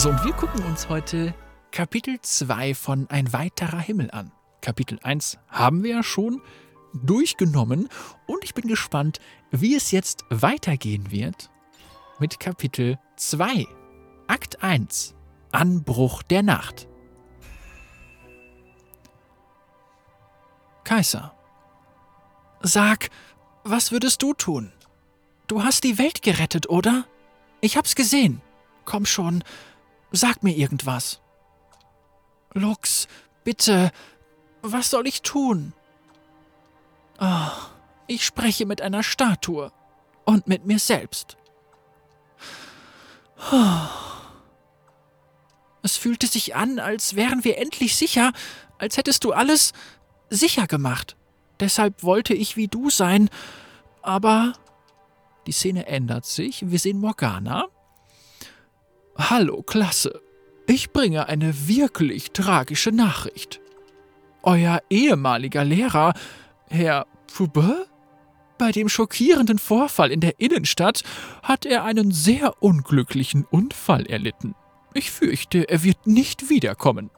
So, und wir gucken uns heute Kapitel 2 von Ein weiterer Himmel an. Kapitel 1 haben wir ja schon durchgenommen und ich bin gespannt, wie es jetzt weitergehen wird mit Kapitel 2, Akt 1, Anbruch der Nacht. Kaiser, sag, was würdest du tun? Du hast die Welt gerettet, oder? Ich hab's gesehen. Komm schon, sag mir irgendwas. Lux, bitte, was soll ich tun? Oh, ich spreche mit einer Statue und mit mir selbst. Oh. Es fühlte sich an, als wären wir endlich sicher, als hättest du alles sicher gemacht. Deshalb wollte ich wie du sein, aber die Szene ändert sich. Wir sehen Morgana. Hallo, Klasse. Ich bringe eine wirklich tragische Nachricht. Euer ehemaliger Lehrer, Herr Phoebe, bei dem schockierenden Vorfall in der Innenstadt hat er einen sehr unglücklichen Unfall erlitten. Ich fürchte, er wird nicht wiederkommen.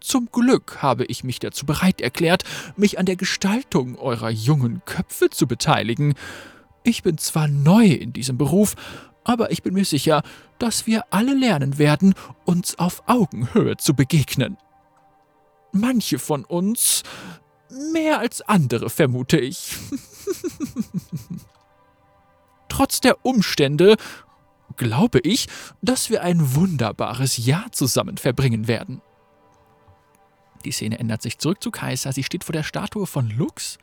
Zum Glück habe ich mich dazu bereit erklärt, mich an der Gestaltung eurer jungen Köpfe zu beteiligen. Ich bin zwar neu in diesem Beruf, aber ich bin mir sicher, dass wir alle lernen werden, uns auf Augenhöhe zu begegnen. Manche von uns mehr als andere, vermute ich. Trotz der Umstände glaube ich, dass wir ein wunderbares Jahr zusammen verbringen werden. Die Szene ändert sich zurück zu Kaiser. Sie steht vor der Statue von Lux.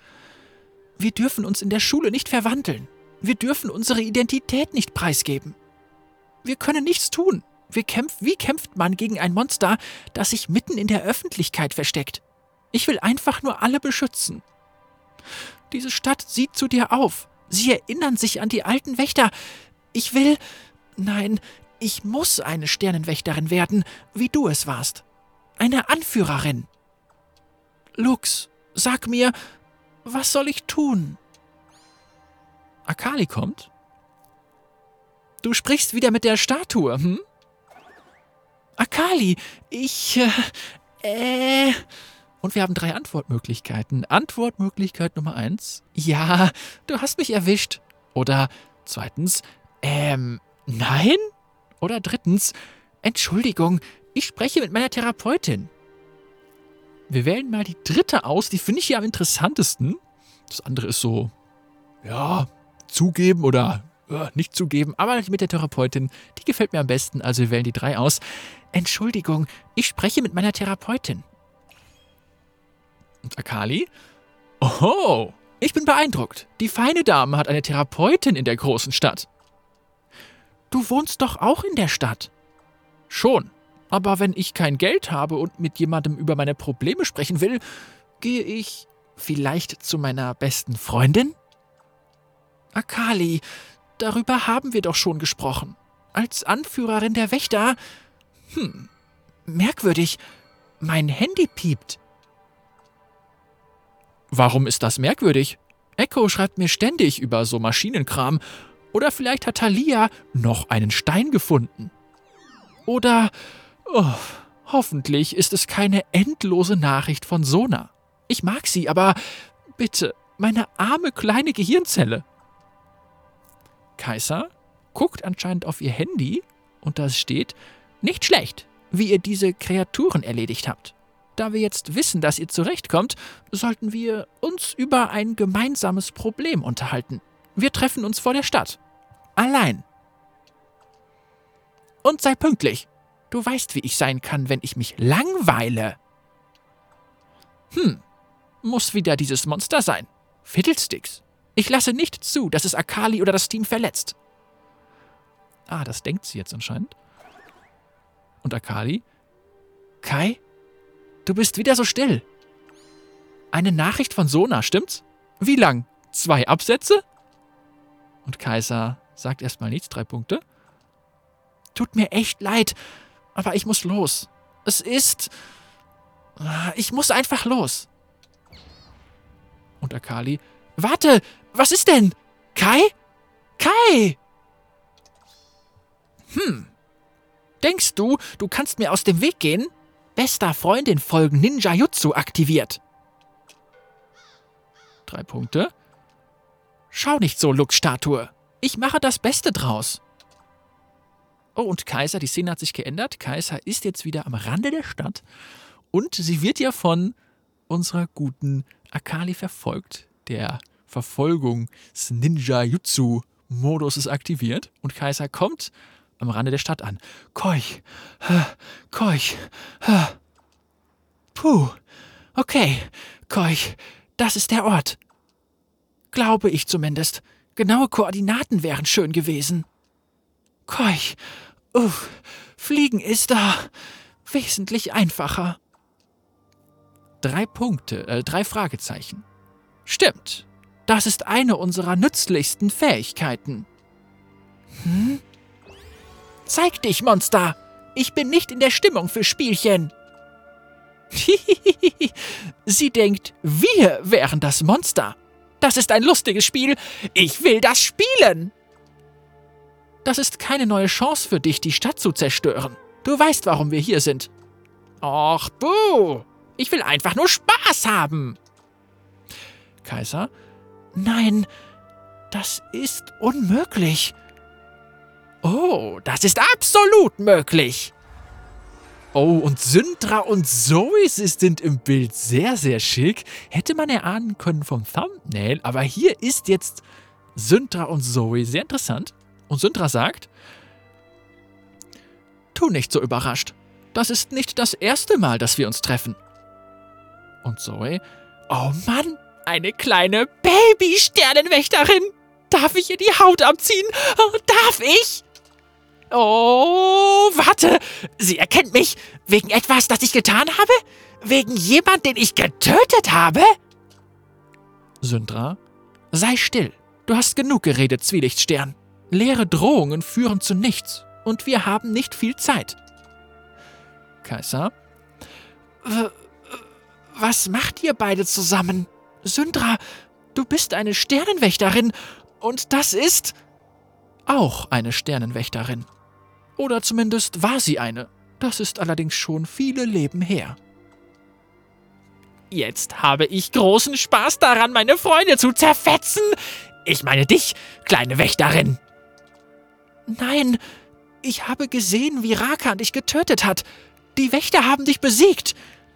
Wir dürfen uns in der Schule nicht verwandeln. Wir dürfen unsere Identität nicht preisgeben. Wir können nichts tun. Kämpf wie kämpft man gegen ein Monster, das sich mitten in der Öffentlichkeit versteckt? Ich will einfach nur alle beschützen. Diese Stadt sieht zu dir auf. Sie erinnern sich an die alten Wächter. Ich will. Nein, ich muss eine Sternenwächterin werden, wie du es warst eine Anführerin. Lux, sag mir, was soll ich tun? Akali kommt. Du sprichst wieder mit der Statue, hm? Akali, ich. Äh. äh. Und wir haben drei Antwortmöglichkeiten. Antwortmöglichkeit Nummer eins: Ja, du hast mich erwischt. Oder zweitens: Ähm, nein? Oder drittens: Entschuldigung, ich spreche mit meiner Therapeutin. Wir wählen mal die dritte aus, die finde ich hier am interessantesten. Das andere ist so, ja, zugeben oder äh, nicht zugeben, aber mit der Therapeutin, die gefällt mir am besten, also wir wählen die drei aus. Entschuldigung, ich spreche mit meiner Therapeutin. Und Akali? Oh, ich bin beeindruckt. Die feine Dame hat eine Therapeutin in der großen Stadt. Du wohnst doch auch in der Stadt. Schon. Aber wenn ich kein Geld habe und mit jemandem über meine Probleme sprechen will, gehe ich vielleicht zu meiner besten Freundin? Akali, darüber haben wir doch schon gesprochen. Als Anführerin der Wächter. Hm, merkwürdig. Mein Handy piept. Warum ist das merkwürdig? Echo schreibt mir ständig über so Maschinenkram. Oder vielleicht hat Thalia noch einen Stein gefunden. Oder Oh, hoffentlich ist es keine endlose Nachricht von Sona. Ich mag sie, aber bitte, meine arme kleine Gehirnzelle. Kaiser guckt anscheinend auf ihr Handy und da steht, nicht schlecht, wie ihr diese Kreaturen erledigt habt. Da wir jetzt wissen, dass ihr zurechtkommt, sollten wir uns über ein gemeinsames Problem unterhalten. Wir treffen uns vor der Stadt. Allein. Und sei pünktlich. Du weißt, wie ich sein kann, wenn ich mich langweile. Hm, muss wieder dieses Monster sein. Fiddlesticks. Ich lasse nicht zu, dass es Akali oder das Team verletzt. Ah, das denkt sie jetzt anscheinend. Und Akali? Kai? Du bist wieder so still. Eine Nachricht von Sona, stimmt's? Wie lang? Zwei Absätze? Und Kaiser sagt erstmal nichts, drei Punkte. Tut mir echt leid, aber ich muss los. Es ist. Ich muss einfach los. Und Akali. Warte! Was ist denn? Kai? Kai! Hm. Denkst du, du kannst mir aus dem Weg gehen? Bester Freundin folgen Ninja Jutsu aktiviert. Drei Punkte. Schau nicht so, Lux-Statue. Ich mache das Beste draus. Oh, und Kaiser, die Szene hat sich geändert. Kaiser ist jetzt wieder am Rande der Stadt und sie wird ja von unserer guten Akali verfolgt. Der Verfolgungs-Ninja-Jutsu-Modus ist aktiviert und Kaiser kommt am Rande der Stadt an. Keuch, Keuch, Puh, okay, Keuch, das ist der Ort. Glaube ich zumindest. Genaue Koordinaten wären schön gewesen. Keuch, uff, Fliegen ist da wesentlich einfacher. Drei Punkte, äh, drei Fragezeichen. Stimmt. Das ist eine unserer nützlichsten Fähigkeiten. Hm? Zeig dich, Monster! Ich bin nicht in der Stimmung für Spielchen. Sie denkt, wir wären das Monster. Das ist ein lustiges Spiel. Ich will das spielen. Das ist keine neue Chance für dich, die Stadt zu zerstören. Du weißt, warum wir hier sind. Och, buh. Ich will einfach nur Spaß haben. Kaiser? Nein, das ist unmöglich. Oh, das ist absolut möglich. Oh, und Syntra und Zoe sind im Bild sehr, sehr schick. Hätte man erahnen können vom Thumbnail, aber hier ist jetzt Syntra und Zoe sehr interessant. Und Syntra sagt, tu nicht so überrascht. Das ist nicht das erste Mal, dass wir uns treffen. Und Zoe, oh Mann, eine kleine Baby-Sternenwächterin. Darf ich ihr die Haut abziehen? Darf ich? Oh, warte. Sie erkennt mich wegen etwas, das ich getan habe? Wegen jemand, den ich getötet habe? Syndra, sei still. Du hast genug geredet, Zwielichtstern. Leere Drohungen führen zu nichts und wir haben nicht viel Zeit. Kaiser, was macht ihr beide zusammen? Syndra, du bist eine Sternenwächterin und das ist auch eine Sternenwächterin. Oder zumindest war sie eine. Das ist allerdings schon viele Leben her. Jetzt habe ich großen Spaß daran, meine Freunde zu zerfetzen. Ich meine dich, kleine Wächterin. Nein, ich habe gesehen, wie Rakan dich getötet hat. Die Wächter haben dich besiegt.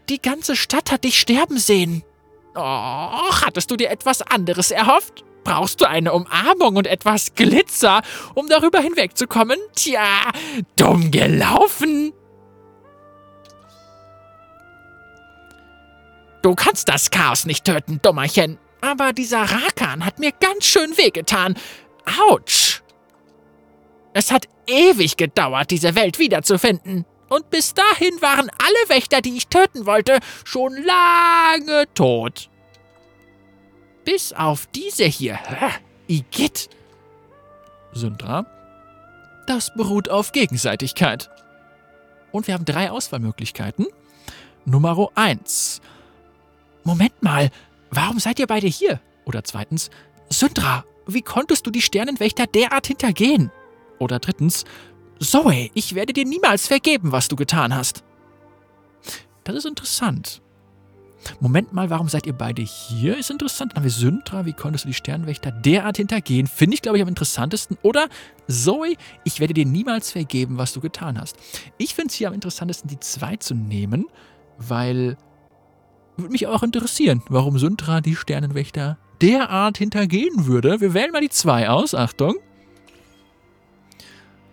Die ganze Stadt hat dich sterben sehen. Och, hattest du dir etwas anderes erhofft? Brauchst du eine Umarmung und etwas Glitzer, um darüber hinwegzukommen? Tja, dumm gelaufen. Du kannst das Chaos nicht töten, Dummerchen. Aber dieser Rakan hat mir ganz schön wehgetan. Autsch! Es hat ewig gedauert, diese Welt wiederzufinden. Und bis dahin waren alle Wächter, die ich töten wollte, schon lange tot. Bis auf diese hier. Igitt. Syndra. Das beruht auf Gegenseitigkeit. Und wir haben drei Auswahlmöglichkeiten. Nummer eins. Moment mal, warum seid ihr beide hier? Oder zweitens, Syndra, wie konntest du die Sternenwächter derart hintergehen? Oder drittens, Zoe, ich werde dir niemals vergeben, was du getan hast. Das ist interessant. Moment mal, warum seid ihr beide hier? Ist interessant. Dann haben wir Syntra, wie konntest du die Sternwächter derart hintergehen? Finde ich, glaube ich, am interessantesten. Oder Zoe, ich werde dir niemals vergeben, was du getan hast. Ich finde es hier am interessantesten, die zwei zu nehmen, weil würde mich auch interessieren, warum Syntra die Sternenwächter derart hintergehen würde. Wir wählen mal die zwei aus. Achtung.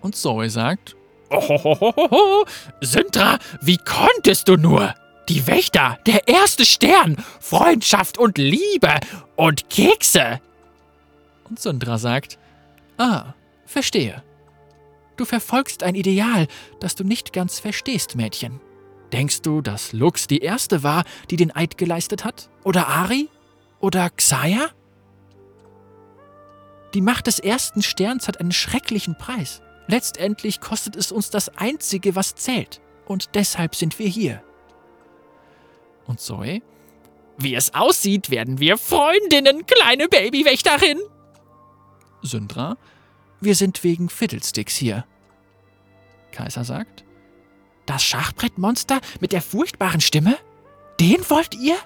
Und Zoe sagt: Ohohoho, Syntra, wie konntest du nur? Die Wächter, der erste Stern, Freundschaft und Liebe und Kekse. Und Sundra sagt, ah, verstehe. Du verfolgst ein Ideal, das du nicht ganz verstehst, Mädchen. Denkst du, dass Lux die erste war, die den Eid geleistet hat? Oder Ari? Oder Xaya? Die Macht des ersten Sterns hat einen schrecklichen Preis. Letztendlich kostet es uns das Einzige, was zählt. Und deshalb sind wir hier. Und Zoe? Wie es aussieht, werden wir Freundinnen, kleine Babywächterin. Syndra? Wir sind wegen Fiddlesticks hier. Kaiser sagt? Das Schachbrettmonster mit der furchtbaren Stimme? Den wollt ihr?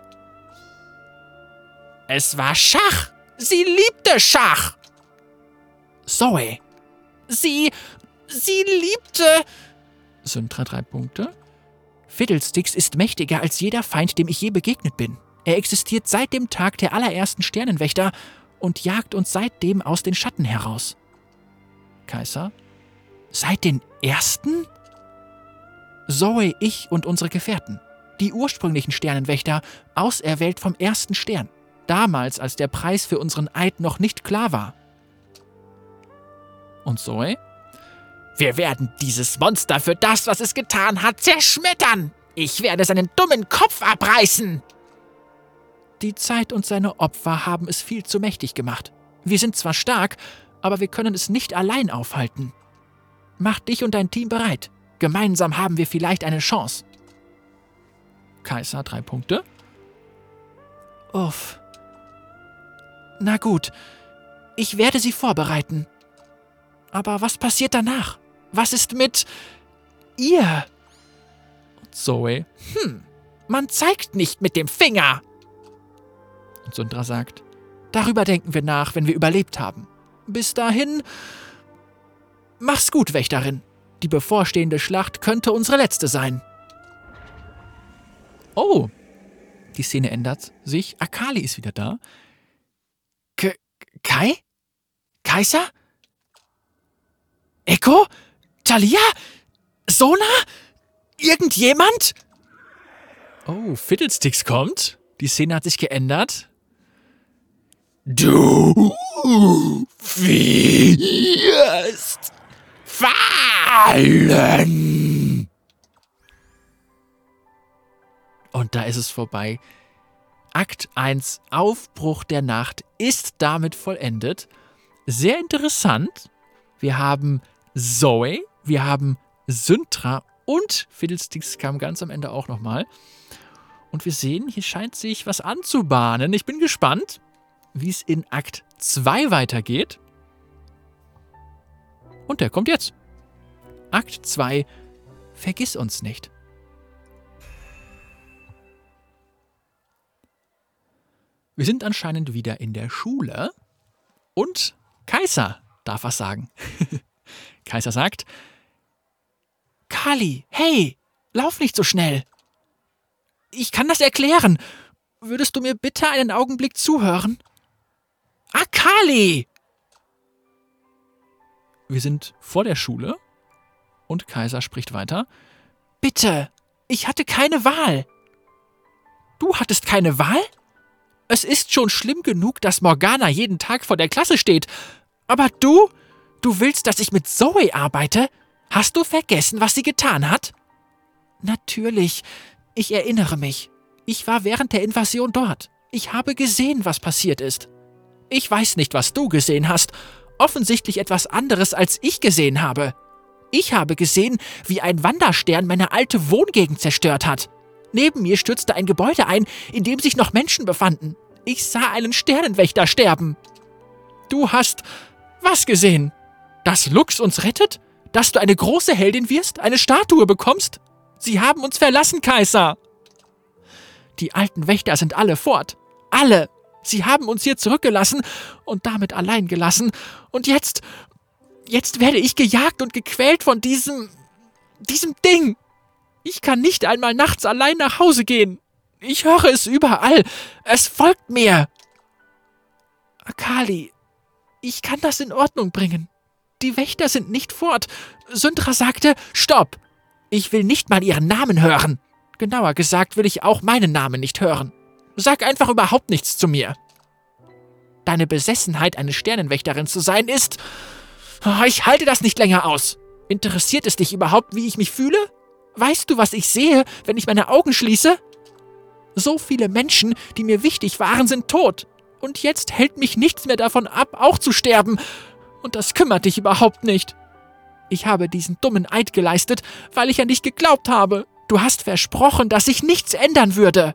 Es war Schach. Sie liebte Schach. Zoe. Sie. Sie liebte. Syntra drei Punkte. Fiddlesticks ist mächtiger als jeder Feind, dem ich je begegnet bin. Er existiert seit dem Tag der allerersten Sternenwächter und jagt uns seitdem aus den Schatten heraus. Kaiser. Seit den ersten? Zoe, ich und unsere Gefährten. Die ursprünglichen Sternenwächter, auserwählt vom ersten Stern. Damals, als der Preis für unseren Eid noch nicht klar war. Und Zoe? Wir werden dieses Monster für das, was es getan hat, zerschmettern. Ich werde seinen dummen Kopf abreißen. Die Zeit und seine Opfer haben es viel zu mächtig gemacht. Wir sind zwar stark, aber wir können es nicht allein aufhalten. Mach dich und dein Team bereit. Gemeinsam haben wir vielleicht eine Chance. Kaiser, drei Punkte. Uff. Na gut, ich werde sie vorbereiten. Aber was passiert danach? Was ist mit ihr? Zoe. Hm, man zeigt nicht mit dem Finger. Und Sundra sagt, darüber denken wir nach, wenn wir überlebt haben. Bis dahin, mach's gut, Wächterin. Die bevorstehende Schlacht könnte unsere letzte sein. Oh, die Szene ändert sich. Akali ist wieder da. K Kai? Kaiser? Echo? Talia? Sona? Irgendjemand? Oh, Fiddlesticks kommt. Die Szene hat sich geändert. Du wirst fallen. Und da ist es vorbei. Akt 1, Aufbruch der Nacht, ist damit vollendet. Sehr interessant. Wir haben Zoe, wir haben Syntra und Fiddlesticks kam ganz am Ende auch nochmal. Und wir sehen, hier scheint sich was anzubahnen. Ich bin gespannt, wie es in Akt 2 weitergeht. Und der kommt jetzt. Akt 2, vergiss uns nicht. Wir sind anscheinend wieder in der Schule und Kaiser darf was sagen. Kaiser sagt, Kali, hey, lauf nicht so schnell. Ich kann das erklären. Würdest du mir bitte einen Augenblick zuhören? Akali! Wir sind vor der Schule und Kaiser spricht weiter. Bitte, ich hatte keine Wahl. Du hattest keine Wahl? Es ist schon schlimm genug, dass Morgana jeden Tag vor der Klasse steht. Aber du? Du willst, dass ich mit Zoe arbeite? Hast du vergessen, was sie getan hat? Natürlich. Ich erinnere mich. Ich war während der Invasion dort. Ich habe gesehen, was passiert ist. Ich weiß nicht, was du gesehen hast. Offensichtlich etwas anderes, als ich gesehen habe. Ich habe gesehen, wie ein Wanderstern meine alte Wohngegend zerstört hat. Neben mir stürzte ein Gebäude ein, in dem sich noch Menschen befanden. Ich sah einen Sternenwächter sterben. Du hast was gesehen? Dass Lux uns rettet? Dass du eine große Heldin wirst? Eine Statue bekommst? Sie haben uns verlassen, Kaiser. Die alten Wächter sind alle fort. Alle. Sie haben uns hier zurückgelassen und damit allein gelassen. Und jetzt. Jetzt werde ich gejagt und gequält von diesem. diesem Ding. Ich kann nicht einmal nachts allein nach Hause gehen. Ich höre es überall. Es folgt mir. Akali, ich kann das in Ordnung bringen. Die Wächter sind nicht fort. Syndra sagte, stopp. Ich will nicht mal ihren Namen hören. Genauer gesagt will ich auch meinen Namen nicht hören. Sag einfach überhaupt nichts zu mir. Deine Besessenheit, eine Sternenwächterin zu sein, ist. Oh, ich halte das nicht länger aus. Interessiert es dich überhaupt, wie ich mich fühle? Weißt du, was ich sehe, wenn ich meine Augen schließe? So viele Menschen, die mir wichtig waren, sind tot. Und jetzt hält mich nichts mehr davon ab, auch zu sterben. Und das kümmert dich überhaupt nicht. Ich habe diesen dummen Eid geleistet, weil ich an dich geglaubt habe. Du hast versprochen, dass sich nichts ändern würde.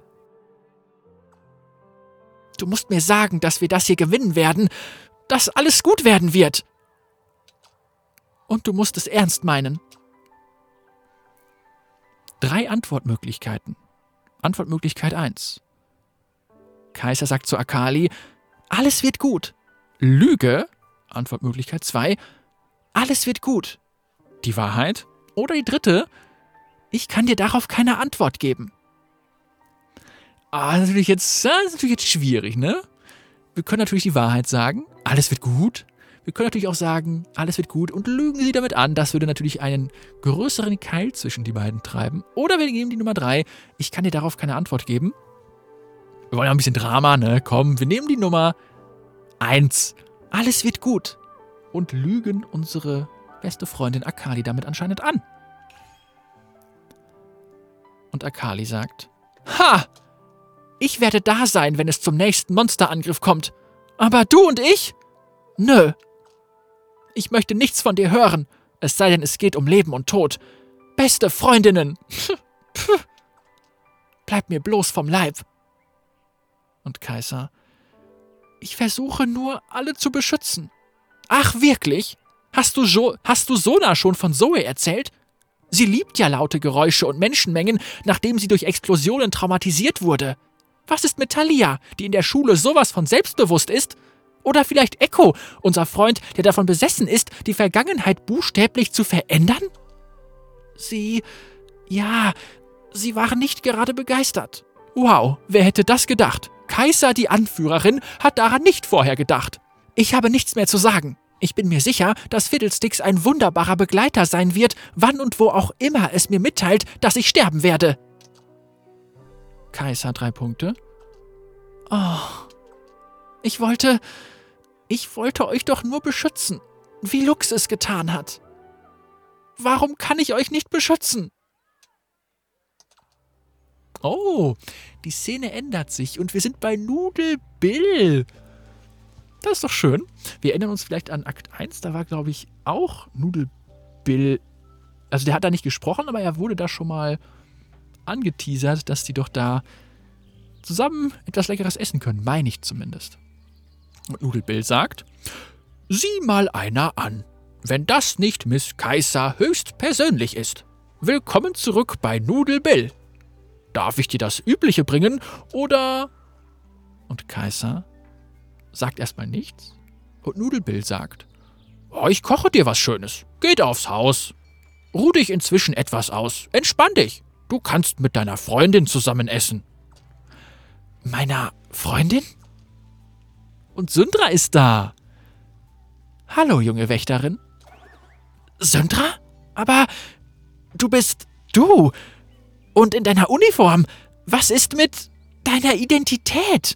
Du musst mir sagen, dass wir das hier gewinnen werden, dass alles gut werden wird. Und du musst es ernst meinen. drei Antwortmöglichkeiten. Antwortmöglichkeit 1. Kaiser sagt zu Akali, alles wird gut. Lüge. Antwortmöglichkeit 2. Alles wird gut. Die Wahrheit. Oder die dritte. Ich kann dir darauf keine Antwort geben. Ah, das ist natürlich jetzt, das ist natürlich jetzt schwierig, ne? Wir können natürlich die Wahrheit sagen. Alles wird gut. Wir können natürlich auch sagen, alles wird gut und lügen sie damit an. Das würde natürlich einen größeren Keil zwischen die beiden treiben. Oder wir nehmen die Nummer drei. Ich kann dir darauf keine Antwort geben. Wir wollen ja ein bisschen Drama, ne? Komm, wir nehmen die Nummer eins. Alles wird gut. Und lügen unsere beste Freundin Akali damit anscheinend an. Und Akali sagt: Ha! Ich werde da sein, wenn es zum nächsten Monsterangriff kommt. Aber du und ich? Nö, ich möchte nichts von dir hören, es sei denn, es geht um Leben und Tod. Beste Freundinnen! Bleib mir bloß vom Leib! Und Kaiser, ich versuche nur, alle zu beschützen. Ach, wirklich? Hast du, jo hast du Sona schon von Zoe erzählt? Sie liebt ja laute Geräusche und Menschenmengen, nachdem sie durch Explosionen traumatisiert wurde. Was ist mit Talia, die in der Schule sowas von selbstbewusst ist? Oder vielleicht Echo, unser Freund, der davon besessen ist, die Vergangenheit buchstäblich zu verändern? Sie. ja, sie waren nicht gerade begeistert. Wow, wer hätte das gedacht? Kaiser, die Anführerin, hat daran nicht vorher gedacht. Ich habe nichts mehr zu sagen. Ich bin mir sicher, dass Fiddlesticks ein wunderbarer Begleiter sein wird, wann und wo auch immer es mir mitteilt, dass ich sterben werde. Kaiser drei Punkte. Oh. Ich wollte. Ich wollte euch doch nur beschützen, wie Lux es getan hat. Warum kann ich euch nicht beschützen? Oh, die Szene ändert sich und wir sind bei Nudel Bill. Das ist doch schön. Wir erinnern uns vielleicht an Akt 1, da war, glaube ich, auch Nudel Bill. Also der hat da nicht gesprochen, aber er wurde da schon mal angeteasert, dass die doch da zusammen etwas Leckeres essen können, meine ich zumindest. Und Nudelbill sagt, Sieh mal einer an, wenn das nicht Miss Kaiser höchst persönlich ist. Willkommen zurück bei Nudelbill. Darf ich dir das Übliche bringen oder... Und Kaiser sagt erstmal nichts und Nudelbill sagt, oh, ich koche dir was Schönes. Geht aufs Haus. Ruh dich inzwischen etwas aus. Entspann dich. Du kannst mit deiner Freundin zusammen essen. Meiner Freundin? Und Syndra ist da. Hallo, junge Wächterin. Syndra? Aber du bist du. Und in deiner Uniform. Was ist mit deiner Identität?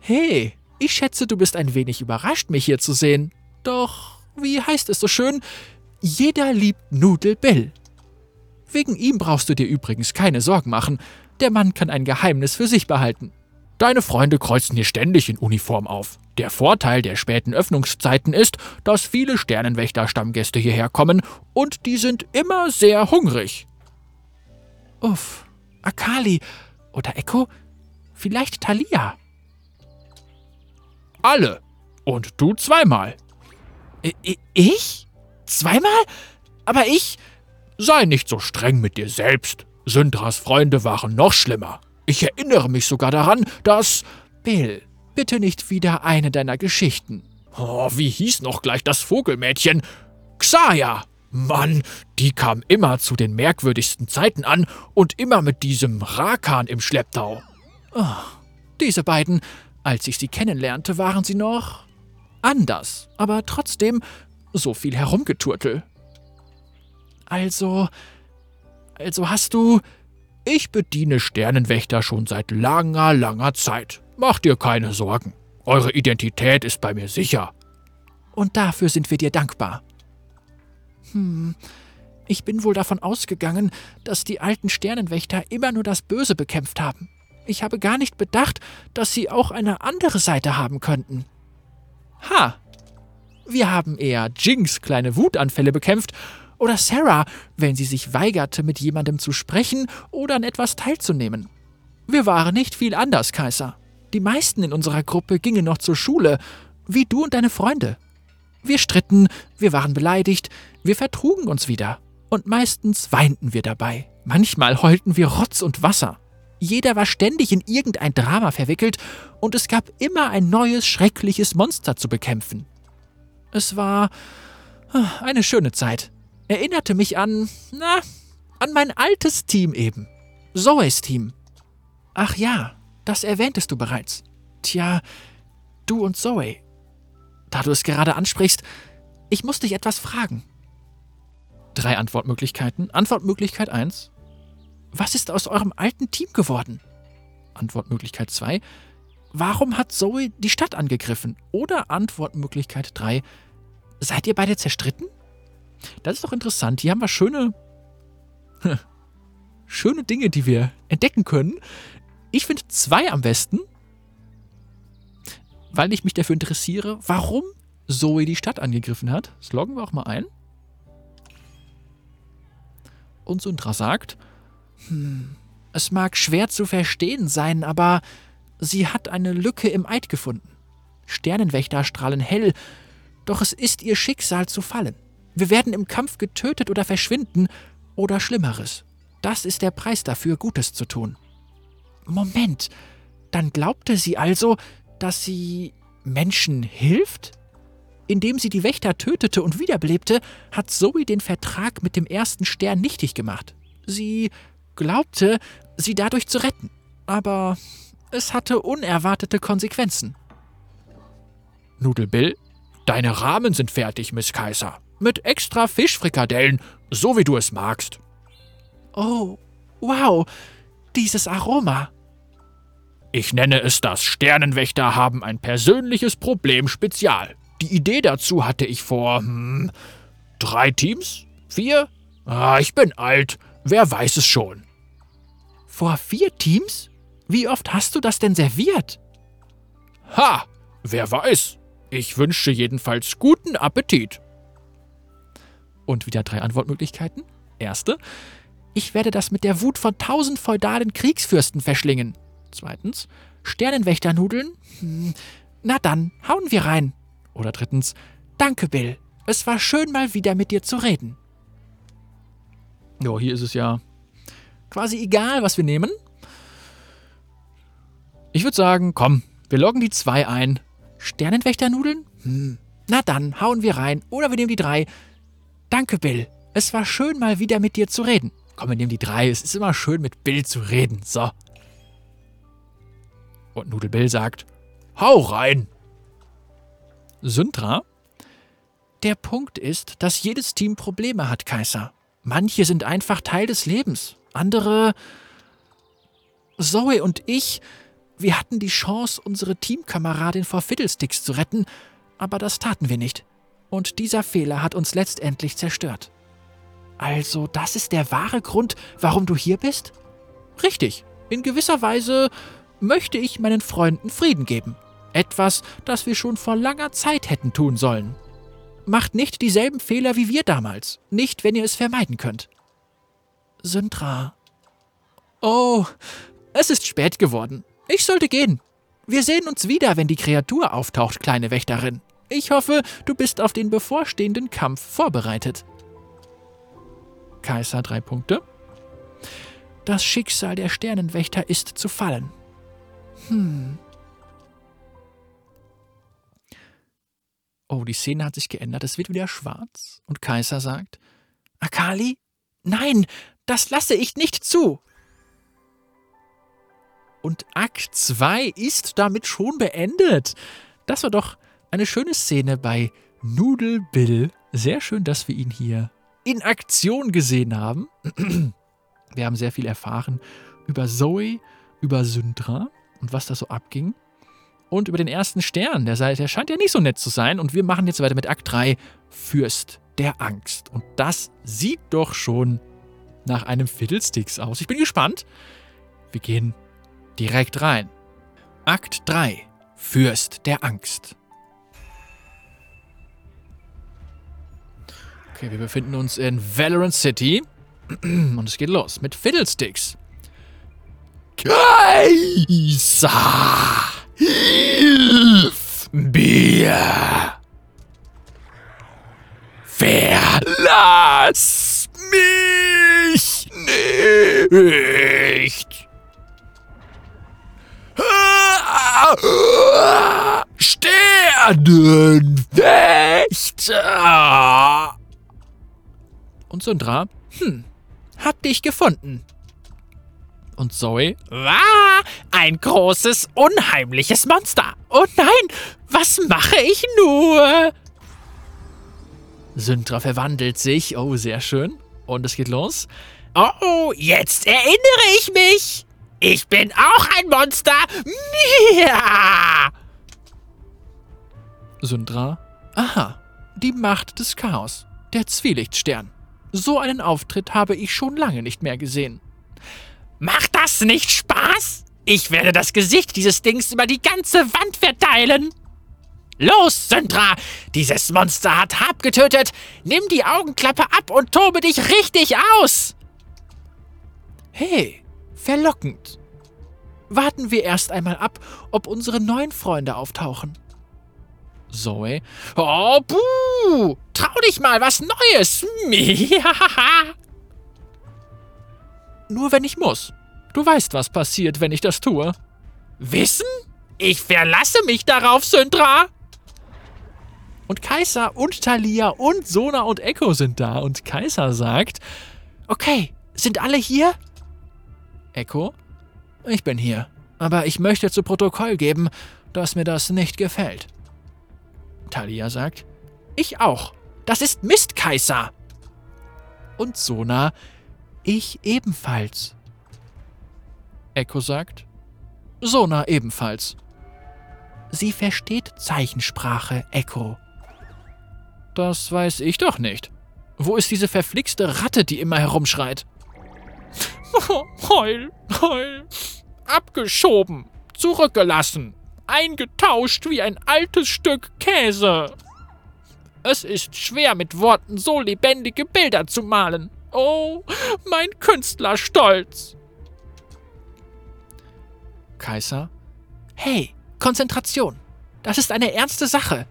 Hey, ich schätze, du bist ein wenig überrascht, mich hier zu sehen. Doch, wie heißt es so schön? Jeder liebt Nudel Bill. Wegen ihm brauchst du dir übrigens keine Sorgen machen. Der Mann kann ein Geheimnis für sich behalten. Deine Freunde kreuzen hier ständig in Uniform auf. Der Vorteil der späten Öffnungszeiten ist, dass viele Sternenwächter-Stammgäste hierher kommen und die sind immer sehr hungrig. Uff, Akali oder Echo? Vielleicht Thalia? Alle. Und du zweimal. Ich? Zweimal? Aber ich? Sei nicht so streng mit dir selbst. Syndras Freunde waren noch schlimmer. Ich erinnere mich sogar daran, dass. Bill, bitte nicht wieder eine deiner Geschichten. Oh, wie hieß noch gleich das Vogelmädchen? Xaya! Mann, die kam immer zu den merkwürdigsten Zeiten an und immer mit diesem Rakan im Schlepptau. Oh, diese beiden, als ich sie kennenlernte, waren sie noch anders, aber trotzdem so viel herumgeturtel. Also, also hast du ich bediene Sternenwächter schon seit langer, langer Zeit. Mach dir keine Sorgen. Eure Identität ist bei mir sicher. Und dafür sind wir dir dankbar. Hm, ich bin wohl davon ausgegangen, dass die alten Sternenwächter immer nur das Böse bekämpft haben. Ich habe gar nicht bedacht, dass sie auch eine andere Seite haben könnten. Ha! Wir haben eher Jinx kleine Wutanfälle bekämpft oder Sarah, wenn sie sich weigerte, mit jemandem zu sprechen oder an etwas teilzunehmen. Wir waren nicht viel anders, Kaiser. Die meisten in unserer Gruppe gingen noch zur Schule, wie du und deine Freunde. Wir stritten, wir waren beleidigt, wir vertrugen uns wieder. Und meistens weinten wir dabei. Manchmal heulten wir Rotz und Wasser. Jeder war ständig in irgendein Drama verwickelt und es gab immer ein neues, schreckliches Monster zu bekämpfen. Es war ah, eine schöne Zeit. Erinnerte mich an, na, an mein altes Team eben. Zoes Team. Ach ja, das erwähntest du bereits. Tja, du und Zoe. Da du es gerade ansprichst, ich muss dich etwas fragen. Drei Antwortmöglichkeiten. Antwortmöglichkeit 1. Was ist aus eurem alten Team geworden? Antwortmöglichkeit 2. Warum hat Zoe die Stadt angegriffen? Oder Antwortmöglichkeit 3. Seid ihr beide zerstritten? Das ist doch interessant. Hier haben wir schöne. schöne Dinge, die wir entdecken können. Ich finde zwei am besten, weil ich mich dafür interessiere, warum Zoe die Stadt angegriffen hat. Das loggen wir auch mal ein. Und Sundra sagt, hm, es mag schwer zu verstehen sein, aber sie hat eine Lücke im Eid gefunden. Sternenwächter strahlen hell, doch es ist ihr Schicksal zu fallen. Wir werden im Kampf getötet oder verschwinden oder Schlimmeres. Das ist der Preis dafür, Gutes zu tun. Moment, dann glaubte sie also, dass sie Menschen hilft? Indem sie die Wächter tötete und wiederbelebte, hat Zoe den Vertrag mit dem ersten Stern nichtig gemacht. Sie glaubte, sie dadurch zu retten. Aber es hatte unerwartete Konsequenzen. Nudelbill, deine Rahmen sind fertig, Miss Kaiser. Mit extra Fischfrikadellen, so wie du es magst. Oh, wow, dieses Aroma. Ich nenne es das Sternenwächter haben ein persönliches Problem Spezial. Die Idee dazu hatte ich vor hm, drei Teams? Vier? Ah, ich bin alt. Wer weiß es schon. Vor vier Teams? Wie oft hast du das denn serviert? Ha! Wer weiß. Ich wünsche jedenfalls guten Appetit. Und wieder drei Antwortmöglichkeiten. Erste. Ich werde das mit der Wut von tausend feudalen Kriegsfürsten verschlingen. Zweitens. Sternenwächternudeln? Hm, na dann, hauen wir rein. Oder drittens, danke Bill, es war schön mal wieder mit dir zu reden. Jo, hier ist es ja quasi egal, was wir nehmen. Ich würde sagen, komm, wir loggen die zwei ein. Sternenwächternudeln? Hm. Na dann, hauen wir rein. Oder wir nehmen die drei. Danke, Bill. Es war schön, mal wieder mit dir zu reden. Komm, wir nehmen die drei. Es ist immer schön, mit Bill zu reden. So. Und Nudelbill sagt, hau rein. Syntra? Der Punkt ist, dass jedes Team Probleme hat, Kaiser. Manche sind einfach Teil des Lebens, andere. Zoe und ich, wir hatten die Chance, unsere Teamkameradin vor Fiddlesticks zu retten, aber das taten wir nicht. Und dieser Fehler hat uns letztendlich zerstört. Also, das ist der wahre Grund, warum du hier bist? Richtig. In gewisser Weise möchte ich meinen Freunden Frieden geben. Etwas, das wir schon vor langer Zeit hätten tun sollen. Macht nicht dieselben Fehler wie wir damals. Nicht, wenn ihr es vermeiden könnt. Syntra. Oh, es ist spät geworden. Ich sollte gehen. Wir sehen uns wieder, wenn die Kreatur auftaucht, kleine Wächterin. Ich hoffe, du bist auf den bevorstehenden Kampf vorbereitet. Kaiser drei Punkte. Das Schicksal der Sternenwächter ist zu fallen. Hm. Oh, die Szene hat sich geändert. Es wird wieder schwarz. Und Kaiser sagt: Akali? Nein, das lasse ich nicht zu. Und Akt 2 ist damit schon beendet. Das war doch eine schöne Szene bei Noodle Bill. Sehr schön, dass wir ihn hier in Aktion gesehen haben. Wir haben sehr viel erfahren über Zoe, über Syndra und was da so abging und über den ersten Stern. Der, der scheint ja nicht so nett zu sein. Und wir machen jetzt weiter mit Akt 3, Fürst der Angst. Und das sieht doch schon nach einem Fiddlesticks aus. Ich bin gespannt. Wir gehen direkt rein. Akt 3, Fürst der Angst. Okay, wir befinden uns in Valorant City. Und es geht los mit Fiddlesticks. Kaiser! Hilf mir! Verlass mich! Licht! Sternenwächter! Und Sundra, hm, hab dich gefunden. Und Zoe, war ein großes, unheimliches Monster. Oh nein, was mache ich nur? Syntra verwandelt sich. Oh, sehr schön. Und es geht los. Oh, jetzt erinnere ich mich. Ich bin auch ein Monster. Ja. Syndra. Aha, die Macht des Chaos. Der Zwielichtstern. So einen Auftritt habe ich schon lange nicht mehr gesehen. Macht das nicht Spaß? Ich werde das Gesicht dieses Dings über die ganze Wand verteilen. Los, Syndra! Dieses Monster hat Hab getötet! Nimm die Augenklappe ab und tobe dich richtig aus! Hey, verlockend. Warten wir erst einmal ab, ob unsere neuen Freunde auftauchen. Zoe. Oh, buh! Trau dich mal, was Neues! Nur wenn ich muss. Du weißt, was passiert, wenn ich das tue. Wissen? Ich verlasse mich darauf, Syndra! Und Kaiser und Thalia und Sona und Echo sind da. Und Kaiser sagt: Okay, sind alle hier? Echo: Ich bin hier. Aber ich möchte zu Protokoll geben, dass mir das nicht gefällt. Thalia sagt: Ich auch. Das ist Mist, Kaiser. Und Sona: Ich ebenfalls. Echo sagt: Sona ebenfalls. Sie versteht Zeichensprache, Echo. Das weiß ich doch nicht. Wo ist diese verflixte Ratte, die immer herumschreit? heul, heul. Abgeschoben, zurückgelassen, eingetauscht wie ein altes Stück Käse. Es ist schwer, mit Worten so lebendige Bilder zu malen. Oh, mein Künstlerstolz. Kaiser. Hey, Konzentration. Das ist eine ernste Sache.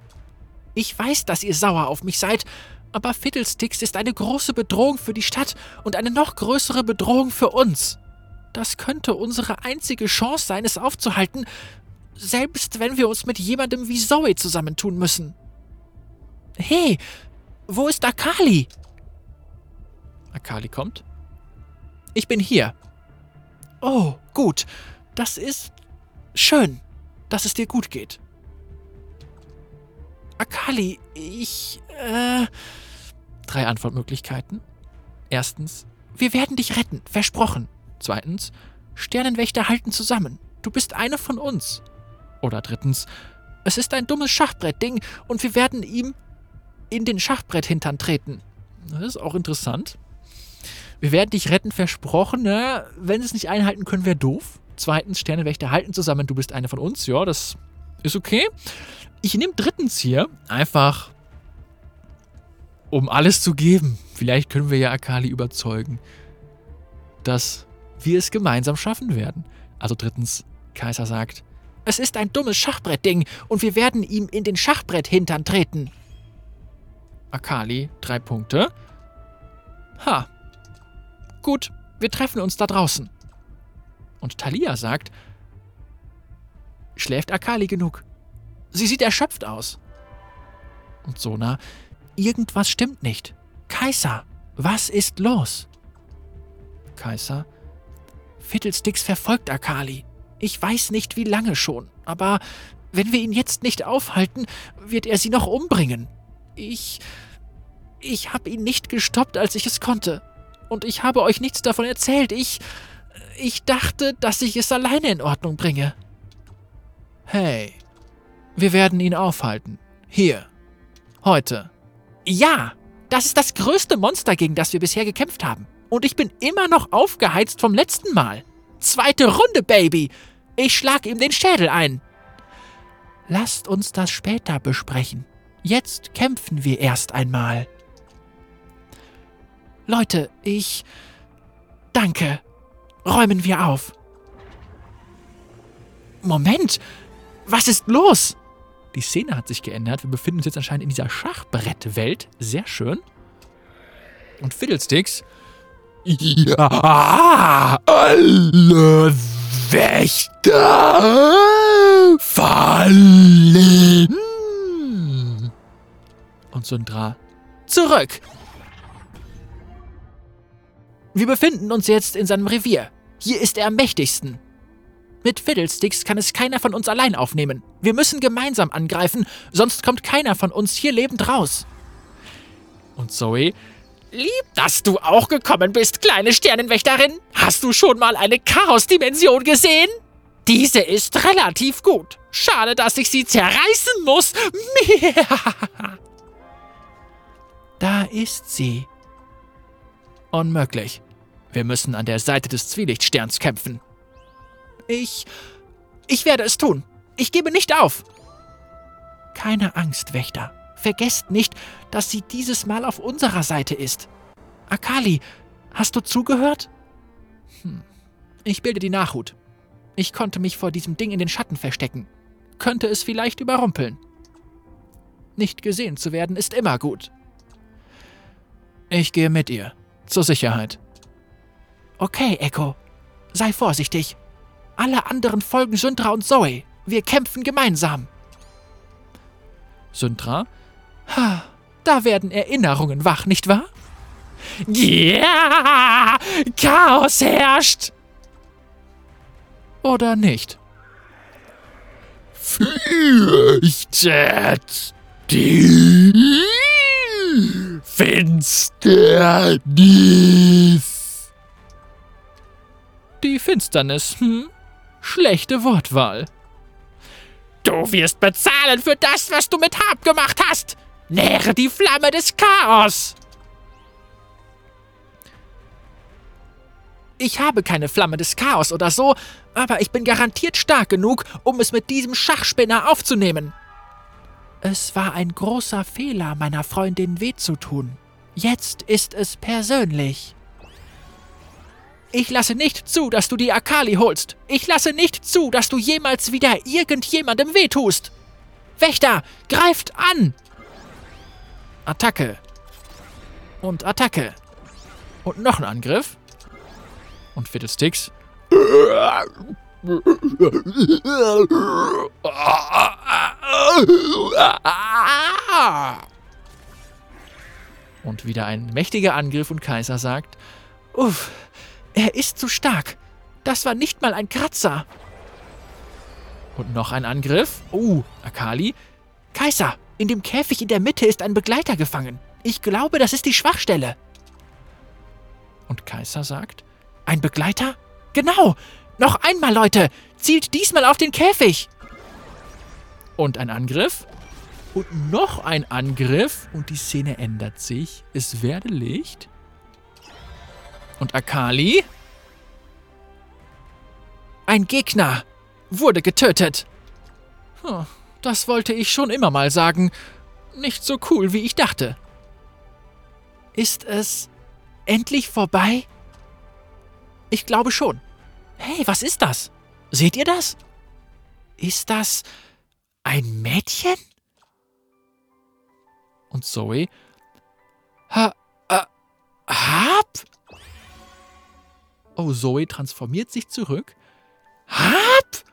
Ich weiß, dass ihr sauer auf mich seid, aber Fiddlesticks ist eine große Bedrohung für die Stadt und eine noch größere Bedrohung für uns. Das könnte unsere einzige Chance sein, es aufzuhalten, selbst wenn wir uns mit jemandem wie Zoe zusammentun müssen. Hey, wo ist Akali? Akali kommt. Ich bin hier. Oh, gut. Das ist schön, dass es dir gut geht. Akali, ich. Äh. Drei Antwortmöglichkeiten. Erstens, wir werden dich retten, versprochen. Zweitens, Sternenwächter halten zusammen. Du bist eine von uns. Oder drittens, es ist ein dummes Schachbrettding und wir werden ihm in den Schachbretthintern treten. Das ist auch interessant. Wir werden dich retten, versprochen. Ne? Wenn sie es nicht einhalten können, wäre doof. Zweitens, Sternenwächter halten zusammen, du bist eine von uns. Ja, das ist okay. Ich nehme drittens hier einfach, um alles zu geben. Vielleicht können wir ja Akali überzeugen, dass wir es gemeinsam schaffen werden. Also drittens, Kaiser sagt, es ist ein dummes Schachbrettding und wir werden ihm in den Schachbretthintern treten. Akali, drei Punkte. Ha. Gut, wir treffen uns da draußen. Und Thalia sagt, schläft Akali genug? Sie sieht erschöpft aus. Und Sona, irgendwas stimmt nicht. Kaiser, was ist los? Kaiser, Fiddlesticks verfolgt Akali. Ich weiß nicht, wie lange schon, aber wenn wir ihn jetzt nicht aufhalten, wird er sie noch umbringen. Ich. Ich habe ihn nicht gestoppt, als ich es konnte. Und ich habe euch nichts davon erzählt. Ich. Ich dachte, dass ich es alleine in Ordnung bringe. Hey, wir werden ihn aufhalten. Hier. Heute. Ja, das ist das größte Monster, gegen das wir bisher gekämpft haben. Und ich bin immer noch aufgeheizt vom letzten Mal. Zweite Runde, Baby. Ich schlag ihm den Schädel ein. Lasst uns das später besprechen. Jetzt kämpfen wir erst einmal. Leute, ich. Danke. Räumen wir auf. Moment. Was ist los? Die Szene hat sich geändert. Wir befinden uns jetzt anscheinend in dieser Schachbrettwelt. Sehr schön. Und Fiddlesticks Ja, alle Wächter fallen. Und Sundra zurück. Wir befinden uns jetzt in seinem Revier. Hier ist er am mächtigsten. Mit Fiddlesticks kann es keiner von uns allein aufnehmen. Wir müssen gemeinsam angreifen, sonst kommt keiner von uns hier lebend raus. Und Zoe, lieb, dass du auch gekommen bist, kleine Sternenwächterin. Hast du schon mal eine Chaos-Dimension gesehen? Diese ist relativ gut. Schade, dass ich sie zerreißen muss. da ist sie. Unmöglich. Wir müssen an der Seite des Zwielichtsterns kämpfen. Ich. Ich werde es tun. Ich gebe nicht auf. Keine Angst, Wächter. Vergesst nicht, dass sie dieses Mal auf unserer Seite ist. Akali, hast du zugehört? Hm. Ich bilde die Nachhut. Ich konnte mich vor diesem Ding in den Schatten verstecken. Könnte es vielleicht überrumpeln. Nicht gesehen zu werden ist immer gut. Ich gehe mit ihr. Zur Sicherheit. Okay, Echo. Sei vorsichtig. Alle anderen folgen Syntra und Zoe. Wir kämpfen gemeinsam. Syntra? Ha, da werden Erinnerungen wach, nicht wahr? Ja, Chaos herrscht. Oder nicht? Fürchtet die Finsternis. Die Finsternis, hm? Schlechte Wortwahl. Du wirst bezahlen für das, was du mit Hab gemacht hast. Nähre die Flamme des Chaos. Ich habe keine Flamme des Chaos oder so, aber ich bin garantiert stark genug, um es mit diesem Schachspinner aufzunehmen. Es war ein großer Fehler, meiner Freundin weh zu tun. Jetzt ist es persönlich. Ich lasse nicht zu, dass du die Akali holst. Ich lasse nicht zu, dass du jemals wieder irgendjemandem wehtust. Wächter, greift an! Attacke. Und Attacke. Und noch ein Angriff. Und Fiddlesticks. Und wieder ein mächtiger Angriff und Kaiser sagt, Uff, er ist zu stark. Das war nicht mal ein Kratzer. Und noch ein Angriff. Oh, Akali. Kaiser, in dem Käfig in der Mitte ist ein Begleiter gefangen. Ich glaube, das ist die Schwachstelle. Und Kaiser sagt, ein Begleiter? Genau. Noch einmal, Leute. Zielt diesmal auf den Käfig. Und ein Angriff. Und noch ein Angriff. Und die Szene ändert sich. Es werde Licht. Und Akali? Ein Gegner wurde getötet. Das wollte ich schon immer mal sagen. Nicht so cool, wie ich dachte. Ist es endlich vorbei? Ich glaube schon. Hey, was ist das? Seht ihr das? Ist das ein Mädchen? Und Zoe? Ha, äh, hab? Oh, Zoe transformiert sich zurück. Hab?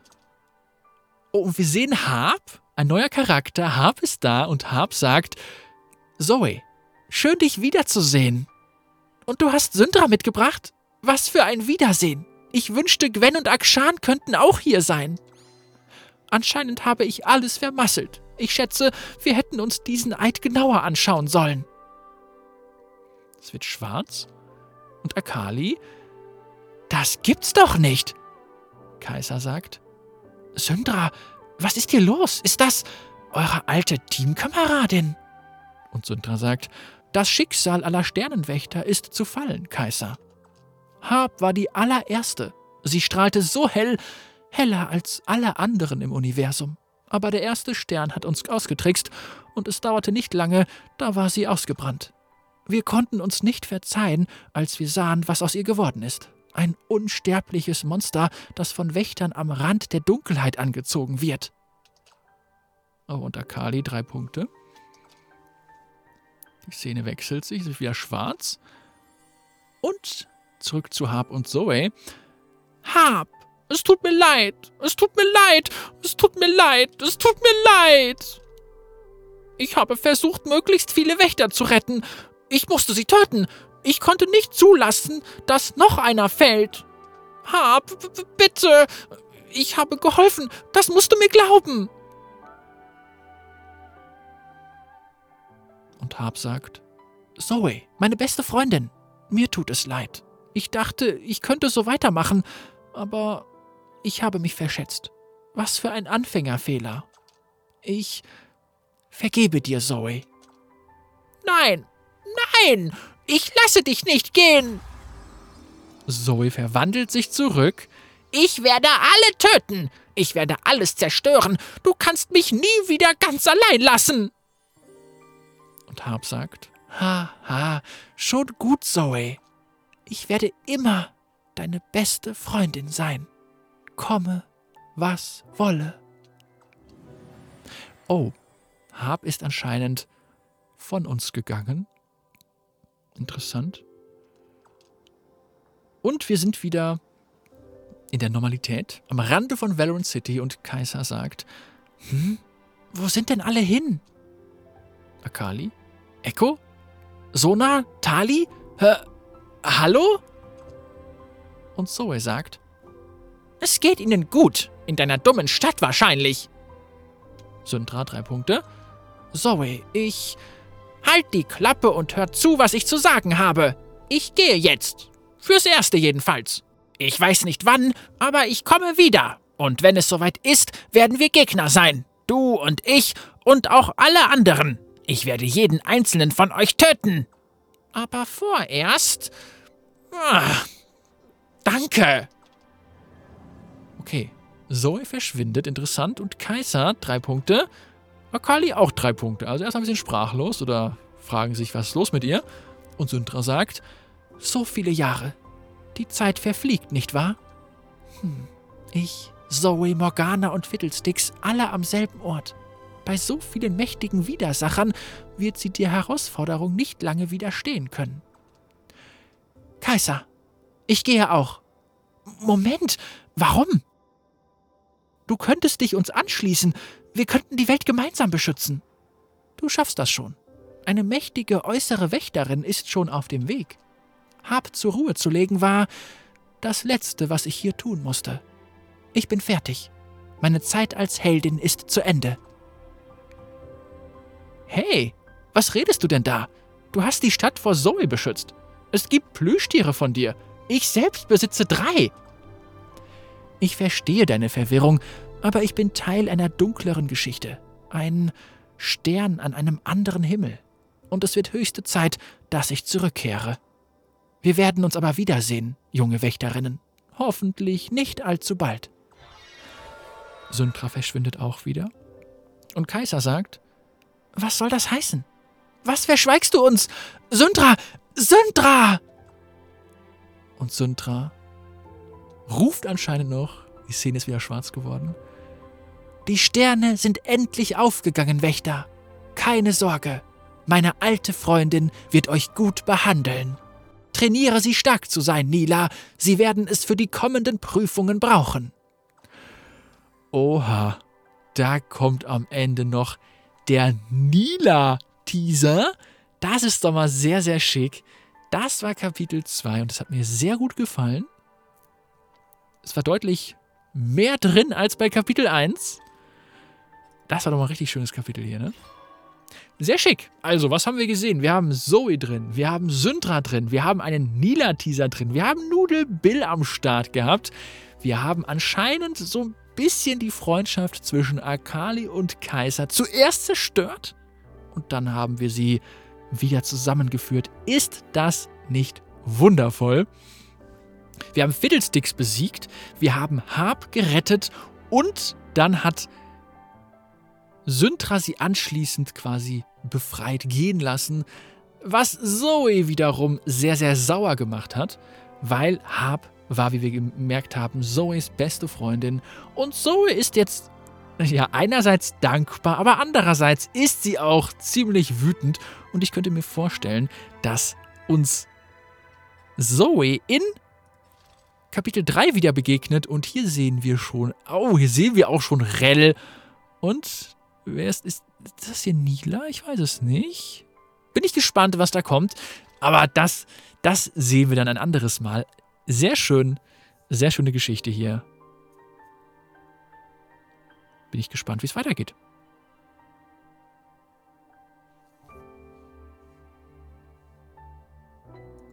Oh, und wir sehen Hab, ein neuer Charakter. Hab ist da und Hab sagt: Zoe, schön dich wiederzusehen. Und du hast Syndra mitgebracht? Was für ein Wiedersehen. Ich wünschte, Gwen und Akshan könnten auch hier sein. Anscheinend habe ich alles vermasselt. Ich schätze, wir hätten uns diesen Eid genauer anschauen sollen. Es wird schwarz. Und Akali? Das gibt's doch nicht. Kaiser sagt. Syndra, was ist hier los? Ist das eure alte Teamkameradin? Und Syndra sagt, das Schicksal aller Sternenwächter ist zu fallen, Kaiser. Hab war die allererste. Sie strahlte so hell, heller als alle anderen im Universum. Aber der erste Stern hat uns ausgetrickst, und es dauerte nicht lange, da war sie ausgebrannt. Wir konnten uns nicht verzeihen, als wir sahen, was aus ihr geworden ist. Ein unsterbliches Monster, das von Wächtern am Rand der Dunkelheit angezogen wird. Oh, und Akali drei Punkte. Die Szene wechselt sich, ist wieder schwarz. Und zurück zu Harp und Zoe. Harp, es tut mir leid, es tut mir leid, es tut mir leid, es tut mir leid. Ich habe versucht, möglichst viele Wächter zu retten. Ich musste sie töten. Ich konnte nicht zulassen, dass noch einer fällt. Harp, bitte. Ich habe geholfen. Das musst du mir glauben. Und Harp sagt, Zoe, meine beste Freundin, mir tut es leid. Ich dachte, ich könnte so weitermachen, aber ich habe mich verschätzt. Was für ein Anfängerfehler. Ich vergebe dir, Zoe. Nein, nein, ich lasse dich nicht gehen. Zoe verwandelt sich zurück. Ich werde alle töten. Ich werde alles zerstören. Du kannst mich nie wieder ganz allein lassen. Und Harp sagt, Ha, ha, schon gut, Zoe. Ich werde immer deine beste Freundin sein. Komme, was wolle. Oh, Harp ist anscheinend von uns gegangen. Interessant. Und wir sind wieder in der Normalität, am Rande von Valorant City und Kaiser sagt, hm, wo sind denn alle hin? Akali? Echo? Sona? Tali? Hä? Hallo? Und Zoe sagt, es geht ihnen gut, in deiner dummen Stadt wahrscheinlich. Syndra, drei Punkte. Zoe, ich... Halt die Klappe und hör zu, was ich zu sagen habe. Ich gehe jetzt. Fürs Erste jedenfalls. Ich weiß nicht wann, aber ich komme wieder. Und wenn es soweit ist, werden wir Gegner sein. Du und ich und auch alle anderen. Ich werde jeden einzelnen von euch töten. Aber vorerst. Ah, danke. Okay. Zoe verschwindet, interessant. Und Kaiser, drei Punkte. Akali auch drei Punkte. Also erst ein bisschen sprachlos oder fragen sich, was ist los mit ihr. Und Syndra sagt, so viele Jahre. Die Zeit verfliegt, nicht wahr? Hm. Ich, Zoe, Morgana und Fiddlesticks, alle am selben Ort. Bei so vielen mächtigen Widersachern wird sie der Herausforderung nicht lange widerstehen können. Kaiser, ich gehe auch. Moment, warum? Du könntest dich uns anschließen. Wir könnten die Welt gemeinsam beschützen. Du schaffst das schon. Eine mächtige äußere Wächterin ist schon auf dem Weg. Hab zur Ruhe zu legen war das Letzte, was ich hier tun musste. Ich bin fertig. Meine Zeit als Heldin ist zu Ende. Hey, was redest du denn da? Du hast die Stadt vor Zoe beschützt. Es gibt Plüschtiere von dir. Ich selbst besitze drei. Ich verstehe deine Verwirrung, aber ich bin Teil einer dunkleren Geschichte. Ein Stern an einem anderen Himmel. Und es wird höchste Zeit, dass ich zurückkehre. Wir werden uns aber wiedersehen, junge Wächterinnen. Hoffentlich nicht allzu bald. Syntra verschwindet auch wieder. Und Kaiser sagt, was soll das heißen? Was verschweigst du uns? Syntra! Syntra! Und Syntra ruft anscheinend noch, die Szene ist wieder schwarz geworden, die Sterne sind endlich aufgegangen, Wächter. Keine Sorge, meine alte Freundin wird euch gut behandeln. Trainiere sie stark zu sein, Nila. Sie werden es für die kommenden Prüfungen brauchen. Oha, da kommt am Ende noch der Nila-Teaser. Das ist doch mal sehr, sehr schick. Das war Kapitel 2 und das hat mir sehr gut gefallen. Es war deutlich mehr drin als bei Kapitel 1. Das war doch mal ein richtig schönes Kapitel hier, ne? Sehr schick. Also, was haben wir gesehen? Wir haben Zoe drin, wir haben Syndra drin, wir haben einen Nila-Teaser drin, wir haben Nudel Bill am Start gehabt. Wir haben anscheinend so ein bisschen die Freundschaft zwischen Akali und Kaiser zuerst zerstört und dann haben wir sie wieder zusammengeführt. Ist das nicht wundervoll? Wir haben Fiddlesticks besiegt, wir haben Harp gerettet und dann hat Syntra sie anschließend quasi befreit gehen lassen, was Zoe wiederum sehr, sehr sauer gemacht hat, weil Harp war, wie wir gemerkt haben, Zoes beste Freundin. Und Zoe ist jetzt ja einerseits dankbar, aber andererseits ist sie auch ziemlich wütend. Und ich könnte mir vorstellen, dass uns Zoe in Kapitel 3 wieder begegnet und hier sehen wir schon, oh, hier sehen wir auch schon Rell. Und wer ist, ist das hier Nila? Ich weiß es nicht. Bin ich gespannt, was da kommt. Aber das, das sehen wir dann ein anderes Mal. Sehr schön, sehr schöne Geschichte hier. Bin ich gespannt, wie es weitergeht.